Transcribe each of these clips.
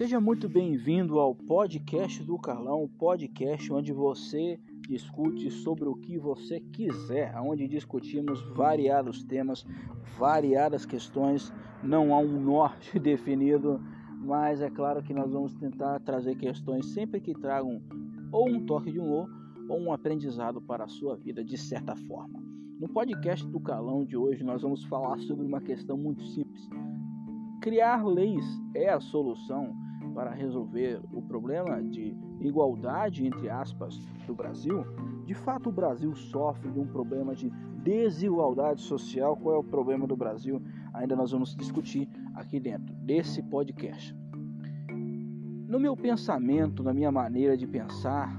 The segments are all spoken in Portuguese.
Seja muito bem-vindo ao podcast do Carlão, podcast onde você discute sobre o que você quiser, onde discutimos variados temas, variadas questões, não há um norte definido, mas é claro que nós vamos tentar trazer questões sempre que tragam ou um toque de humor ou um aprendizado para a sua vida de certa forma. No podcast do Calão de hoje nós vamos falar sobre uma questão muito simples. Criar leis é a solução para resolver o problema de igualdade entre aspas do Brasil? De fato, o Brasil sofre de um problema de desigualdade social. Qual é o problema do Brasil? Ainda nós vamos discutir aqui dentro desse podcast. No meu pensamento, na minha maneira de pensar,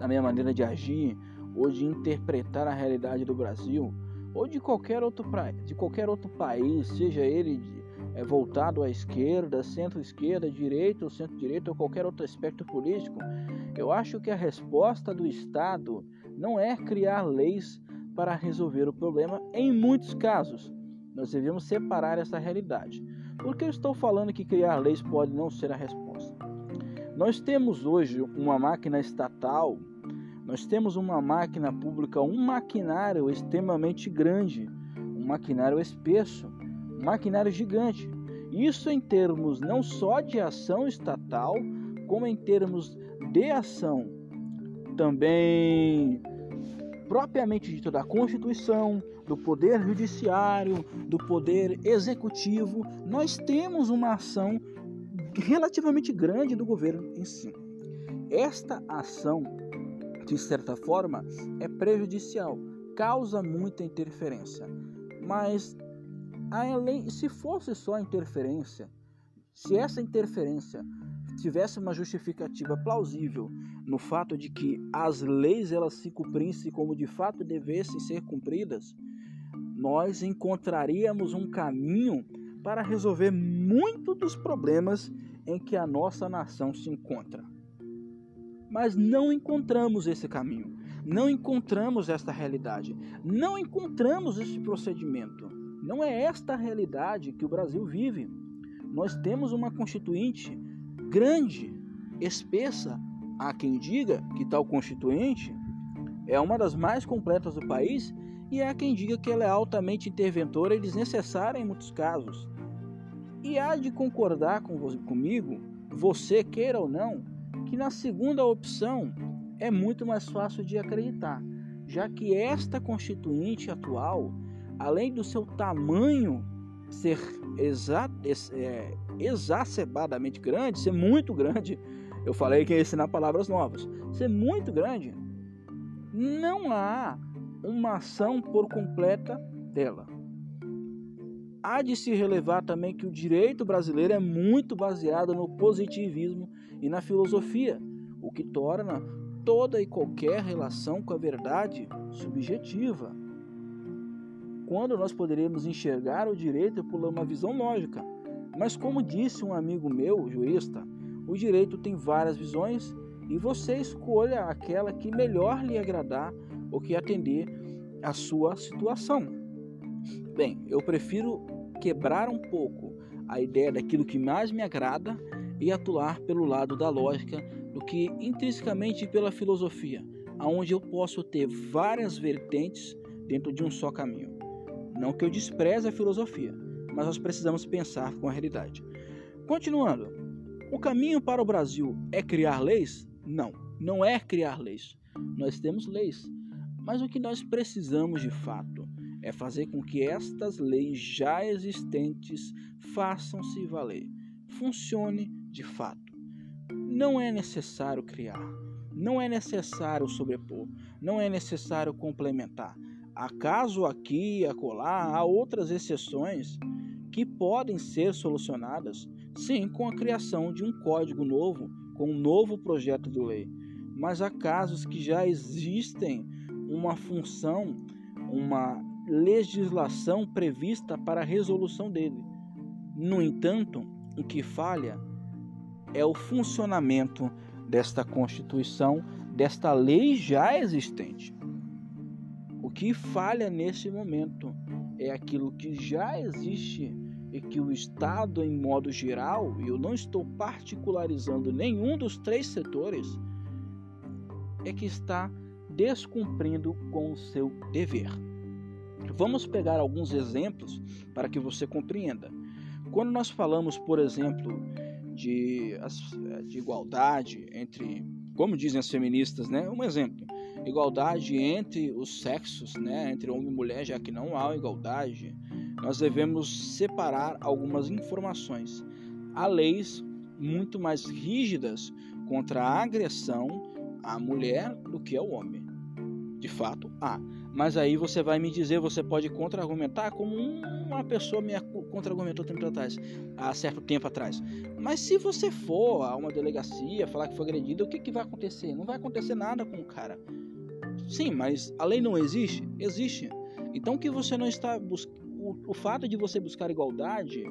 na minha maneira de agir ou de interpretar a realidade do Brasil ou de qualquer outro, de qualquer outro país, seja ele é, voltado à esquerda, centro-esquerda, direita ou centro-direita ou qualquer outro aspecto político, eu acho que a resposta do Estado não é criar leis para resolver o problema em muitos casos. Nós devemos separar essa realidade. Por que eu estou falando que criar leis pode não ser a resposta? Nós temos hoje uma máquina estatal, nós temos uma máquina pública, um maquinário extremamente grande, um maquinário espesso, maquinário gigante. Isso em termos não só de ação estatal, como em termos de ação também propriamente dito da Constituição, do Poder Judiciário, do Poder Executivo, nós temos uma ação relativamente grande do governo em si. Esta ação, de certa forma, é prejudicial, causa muita interferência. Mas além, se fosse só interferência, se essa interferência tivesse uma justificativa plausível no fato de que as leis elas se cumprissem como de fato devessem ser cumpridas, nós encontraríamos um caminho para resolver muito dos problemas em que a nossa nação se encontra. Mas não encontramos esse caminho, não encontramos esta realidade, não encontramos este procedimento. Não é esta a realidade que o Brasil vive. Nós temos uma constituinte grande, espessa. Há quem diga que tal constituinte é uma das mais completas do país e há quem diga que ela é altamente interventora e desnecessária em muitos casos. E há de concordar com você, comigo, você queira ou não, que na segunda opção é muito mais fácil de acreditar, já que esta constituinte atual, além do seu tamanho ser exa é, exacerbadamente grande, ser muito grande, eu falei que ia ensinar palavras novas, ser muito grande, não há uma ação por completa dela há de se relevar também que o direito brasileiro é muito baseado no positivismo e na filosofia, o que torna toda e qualquer relação com a verdade subjetiva. Quando nós poderíamos enxergar o direito por uma visão lógica. Mas, como disse um amigo meu, jurista, o direito tem várias visões e você escolha aquela que melhor lhe agradar ou que atender à sua situação. Bem, eu prefiro quebrar um pouco a ideia daquilo que mais me agrada e atuar pelo lado da lógica do que intrinsecamente pela filosofia, aonde eu posso ter várias vertentes dentro de um só caminho. Não que eu despreze a filosofia, mas nós precisamos pensar com a realidade. Continuando, o caminho para o Brasil é criar leis? Não, não é criar leis. Nós temos leis, mas o que nós precisamos de fato é fazer com que estas leis já existentes façam-se valer, funcione de fato. Não é necessário criar, não é necessário sobrepor, não é necessário complementar. Acaso aqui acolá há outras exceções que podem ser solucionadas, sim, com a criação de um código novo, com um novo projeto de lei. Mas há casos que já existem uma função, uma legislação prevista para a resolução dele. No entanto, o que falha é o funcionamento desta Constituição, desta lei já existente. Que falha nesse momento é aquilo que já existe e que o Estado, em modo geral, e eu não estou particularizando nenhum dos três setores, é que está descumprindo com o seu dever. Vamos pegar alguns exemplos para que você compreenda. Quando nós falamos, por exemplo, de, de igualdade entre, como dizem as feministas, né? Um exemplo, igualdade entre os sexos, né? Entre homem e mulher, já que não há igualdade, nós devemos separar algumas informações. Há leis muito mais rígidas contra a agressão à mulher do que ao homem. De fato, há. Mas aí você vai me dizer, você pode contra-argumentar como uma pessoa me contra-argumentou tempo atrás, há certo tempo atrás. Mas se você for a uma delegacia falar que foi agredido, o que, que vai acontecer? Não vai acontecer nada com o cara. Sim, mas a lei não existe? Existe. Então que você não está buscando. O, o fato de você buscar igualdade,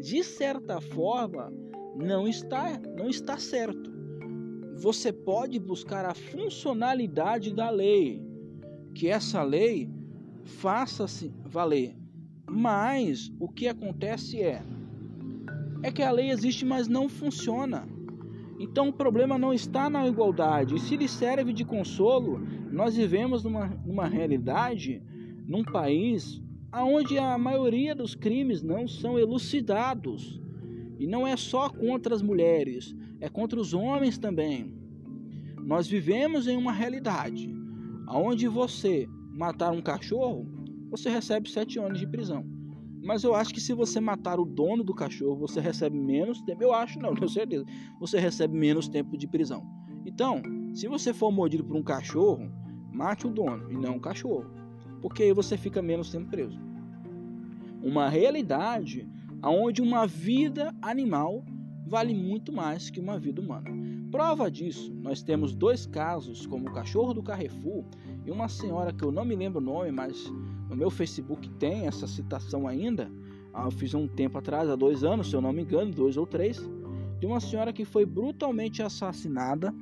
de certa forma, não está, não está certo. Você pode buscar a funcionalidade da lei que essa lei faça-se valer. Mas o que acontece é é que a lei existe, mas não funciona. Então o problema não está na igualdade. E se lhe serve de consolo, nós vivemos numa, numa realidade, num país onde a maioria dos crimes não são elucidados. E não é só contra as mulheres, é contra os homens também. Nós vivemos em uma realidade aonde você matar um cachorro, você recebe sete anos de prisão. Mas eu acho que se você matar o dono do cachorro, você recebe menos tempo. Eu acho, não, tenho certeza. Você recebe menos tempo de prisão. Então, se você for mordido por um cachorro, mate o dono e não o cachorro. Porque aí você fica menos tempo preso. Uma realidade onde uma vida animal vale muito mais que uma vida humana. Prova disso, nós temos dois casos, como o cachorro do Carrefour e uma senhora que eu não me lembro o nome, mas no meu Facebook tem essa citação ainda. Ah, eu fiz um tempo atrás, há dois anos, se eu não me engano, dois ou três, de uma senhora que foi brutalmente assassinada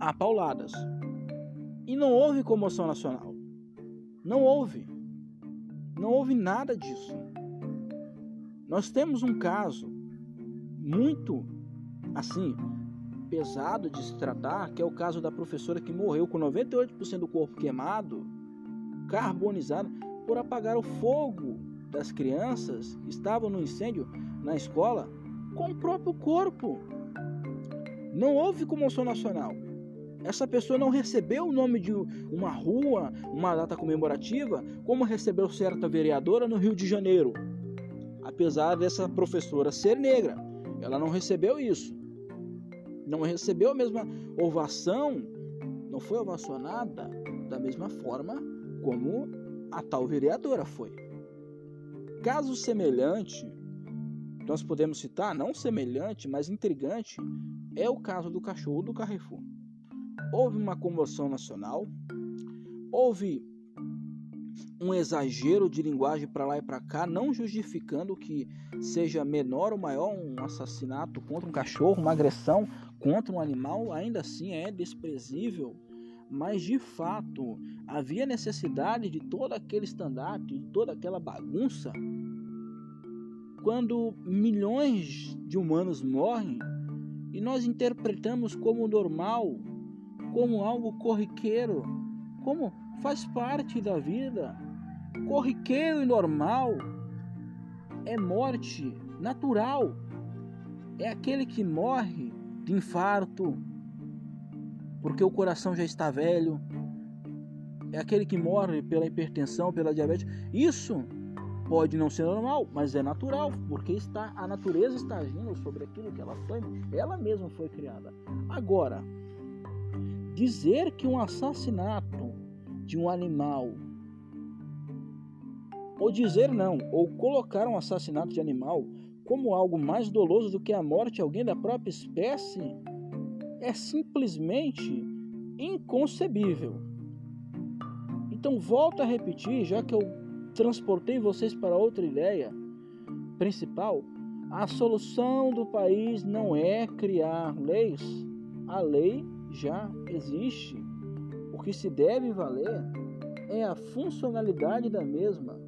a pauladas. E não houve comoção nacional. Não houve. Não houve nada disso. Nós temos um caso muito assim pesado de se tratar, que é o caso da professora que morreu com 98% do corpo queimado, carbonizado, por apagar o fogo das crianças que estavam no incêndio na escola com o próprio corpo. Não houve comoção nacional. Essa pessoa não recebeu o nome de uma rua, uma data comemorativa, como recebeu certa vereadora no Rio de Janeiro. Apesar dessa professora ser negra, ela não recebeu isso não recebeu a mesma ovação, não foi ovacionada da mesma forma como a tal vereadora foi. Caso semelhante, nós podemos citar, não semelhante, mas intrigante, é o caso do cachorro do Carrefour. Houve uma comoção nacional, houve um exagero de linguagem para lá e para cá, não justificando que seja menor ou maior um assassinato contra um cachorro, uma agressão contra um animal, ainda assim é desprezível. Mas de fato havia necessidade de todo aquele estandarte, de toda aquela bagunça. Quando milhões de humanos morrem e nós interpretamos como normal, como algo corriqueiro, como faz parte da vida, corriqueiro e normal, é morte natural. É aquele que morre de infarto, porque o coração já está velho. É aquele que morre pela hipertensão, pela diabetes. Isso pode não ser normal, mas é natural, porque está a natureza está agindo sobre aquilo que ela foi, ela mesma foi criada. Agora, dizer que um assassinato de um animal ou dizer não, ou colocar um assassinato de animal como algo mais doloso do que a morte de alguém da própria espécie é simplesmente inconcebível. Então, volto a repetir, já que eu transportei vocês para outra ideia principal, a solução do país não é criar leis. A lei já existe. O que se deve valer é a funcionalidade da mesma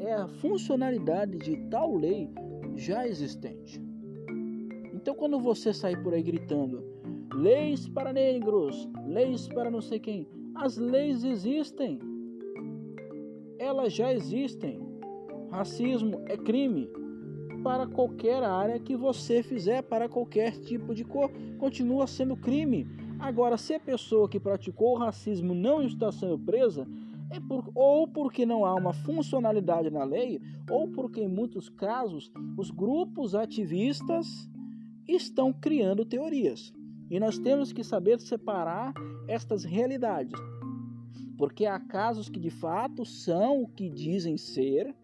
é a funcionalidade de tal lei já existente. Então, quando você sair por aí gritando leis para negros, leis para não sei quem, as leis existem. Elas já existem. Racismo é crime para qualquer área que você fizer, para qualquer tipo de cor, continua sendo crime. Agora, se a pessoa que praticou o racismo não está sendo presa, é por, ou porque não há uma funcionalidade na lei, ou porque em muitos casos os grupos ativistas estão criando teorias. E nós temos que saber separar estas realidades. Porque há casos que de fato são o que dizem ser,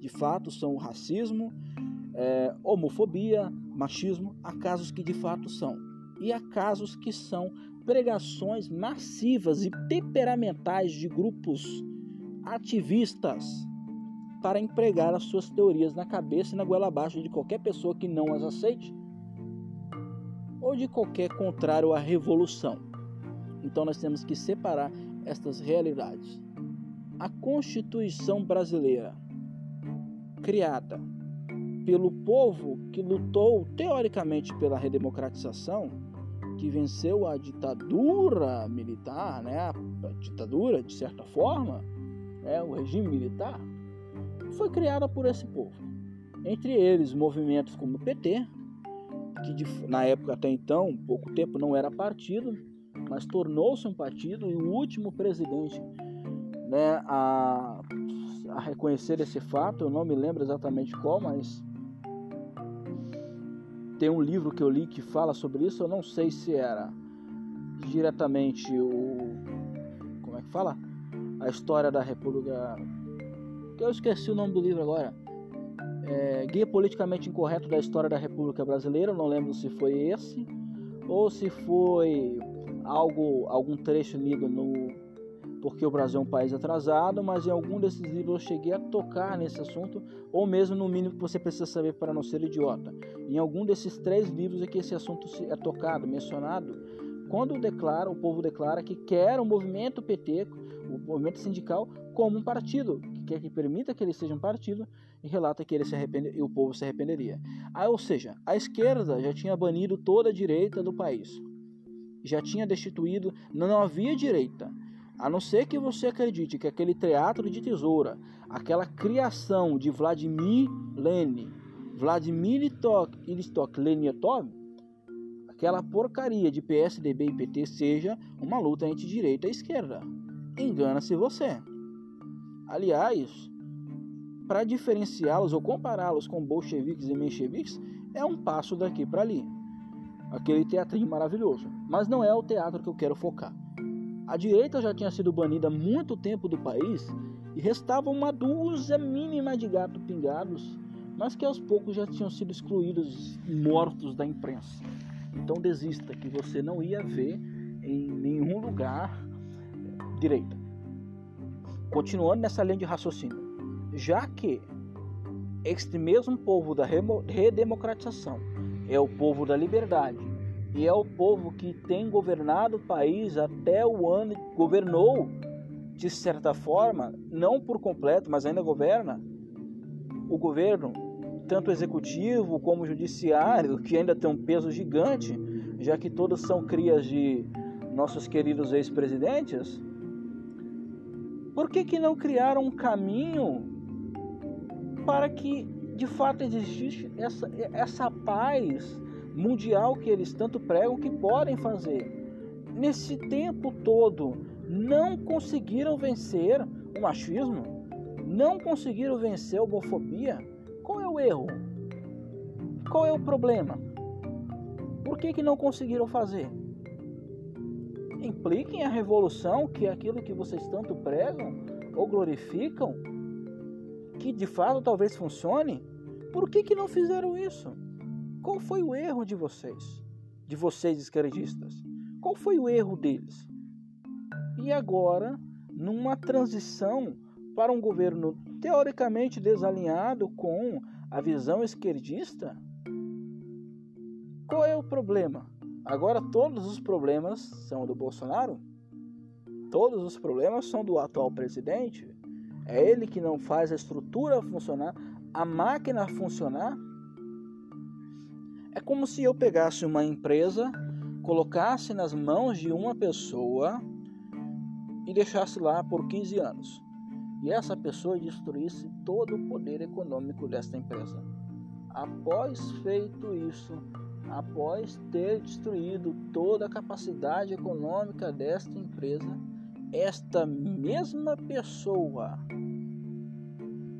de fato são o racismo, é, homofobia, machismo, há casos que de fato são. E há casos que são pregações massivas e temperamentais de grupos ativistas para empregar as suas teorias na cabeça e na goela abaixo de qualquer pessoa que não as aceite ou de qualquer contrário à revolução. Então nós temos que separar estas realidades. A Constituição brasileira, criada pelo povo que lutou teoricamente pela redemocratização, que venceu a ditadura militar, né? a ditadura de certa forma, né? o regime militar, foi criada por esse povo. Entre eles, movimentos como o PT, que na época até então, pouco tempo, não era partido, mas tornou-se um partido e o último presidente né, a, a reconhecer esse fato, eu não me lembro exatamente qual, mas tem um livro que eu li que fala sobre isso, eu não sei se era diretamente o como é que fala? A história da República eu esqueci o nome do livro agora é, Guia Politicamente Incorreto da História da República Brasileira, não lembro se foi esse, ou se foi algo, algum trecho lido no Porque o Brasil é um País Atrasado, mas em algum desses livros eu cheguei a tocar nesse assunto, ou mesmo no mínimo que você precisa saber para não ser idiota. Em algum desses três livros é que esse assunto é tocado, mencionado, quando declara, o povo declara que quer o movimento PT, o movimento sindical, como um partido, que quer que permita que ele seja um partido, e relata que ele se arrepende, e o povo se arrependeria. Ah, ou seja, a esquerda já tinha banido toda a direita do país. Já tinha destituído, não havia direita. A não ser que você acredite que aquele teatro de tesoura, aquela criação de Vladimir Lenin, Vladimir Ilistok Leniotov, aquela porcaria de PSDB e PT seja uma luta entre direita e esquerda. Engana-se você. Aliás, para diferenciá-los ou compará-los com bolcheviques e mencheviques é um passo daqui para ali. Aquele teatrinho maravilhoso. Mas não é o teatro que eu quero focar. A direita já tinha sido banida há muito tempo do país e restava uma dúzia mínima de gato pingados, mas que aos poucos já tinham sido excluídos e mortos da imprensa. Então desista que você não ia ver em nenhum lugar direita. Continuando nessa linha de raciocínio já que este mesmo povo da redemocratização é o povo da liberdade e é o povo que tem governado o país até o ano, governou de certa forma, não por completo, mas ainda governa, o governo, tanto executivo como judiciário, que ainda tem um peso gigante, já que todos são crias de nossos queridos ex-presidentes, por que, que não criaram um caminho para que de fato existisse essa, essa paz mundial que eles tanto pregam que podem fazer. Nesse tempo todo, não conseguiram vencer o machismo, não conseguiram vencer a homofobia. Qual é o erro? Qual é o problema? Por que, que não conseguiram fazer? Impliquem a revolução, que é aquilo que vocês tanto pregam ou glorificam, que de fato talvez funcione, por que, que não fizeram isso? Qual foi o erro de vocês? De vocês esquerdistas? Qual foi o erro deles? E agora, numa transição para um governo teoricamente desalinhado com a visão esquerdista, qual é o problema? Agora todos os problemas são do Bolsonaro? Todos os problemas são do atual presidente? É ele que não faz a estrutura funcionar, a máquina funcionar. É como se eu pegasse uma empresa, colocasse nas mãos de uma pessoa e deixasse lá por 15 anos. E essa pessoa destruísse todo o poder econômico desta empresa. Após feito isso, após ter destruído toda a capacidade econômica desta empresa, esta mesma pessoa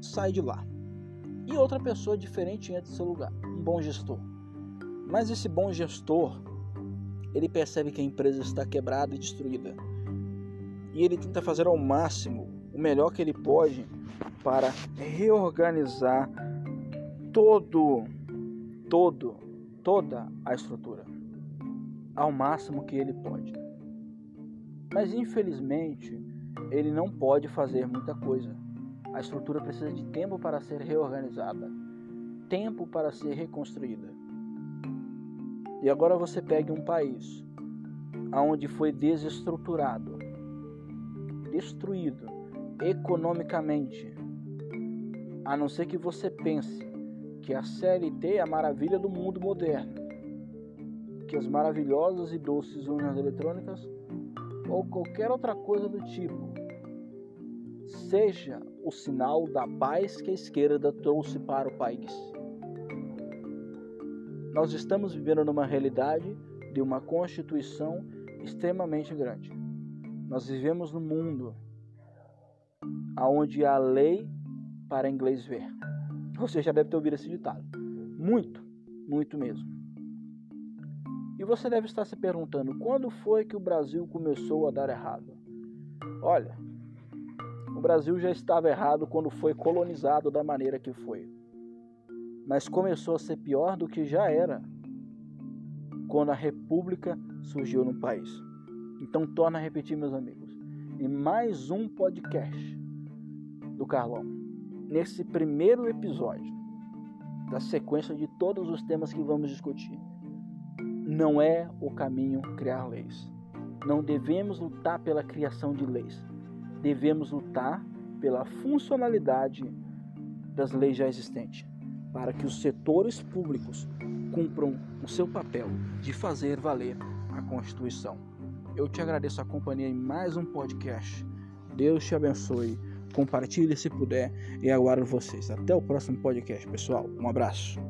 sai de lá. E outra pessoa diferente entra em seu lugar, um bom gestor. Mas esse bom gestor, ele percebe que a empresa está quebrada e destruída. E ele tenta fazer ao máximo o melhor que ele pode para reorganizar todo todo toda a estrutura ao máximo que ele pode. Mas infelizmente, ele não pode fazer muita coisa. A estrutura precisa de tempo para ser reorganizada, tempo para ser reconstruída. E agora você pegue um país onde foi desestruturado, destruído economicamente, a não ser que você pense que a CLT é a maravilha do mundo moderno, que as maravilhosas e doces urnas eletrônicas ou qualquer outra coisa do tipo seja o sinal da paz que a esquerda trouxe para o país. Nós estamos vivendo numa realidade de uma constituição extremamente grande. Nós vivemos num mundo onde há lei para inglês ver. Você já deve ter ouvido esse ditado. Muito, muito mesmo. E você deve estar se perguntando: quando foi que o Brasil começou a dar errado? Olha, o Brasil já estava errado quando foi colonizado da maneira que foi. Mas começou a ser pior do que já era quando a República surgiu no país. Então, torna a repetir, meus amigos, em mais um podcast do Carlão nesse primeiro episódio da sequência de todos os temas que vamos discutir. Não é o caminho criar leis. Não devemos lutar pela criação de leis. Devemos lutar pela funcionalidade das leis já existentes, para que os setores públicos cumpram o seu papel de fazer valer a Constituição. Eu te agradeço a companhia em mais um podcast. Deus te abençoe compartilhe se puder e aguardo vocês. Até o próximo podcast, pessoal. Um abraço.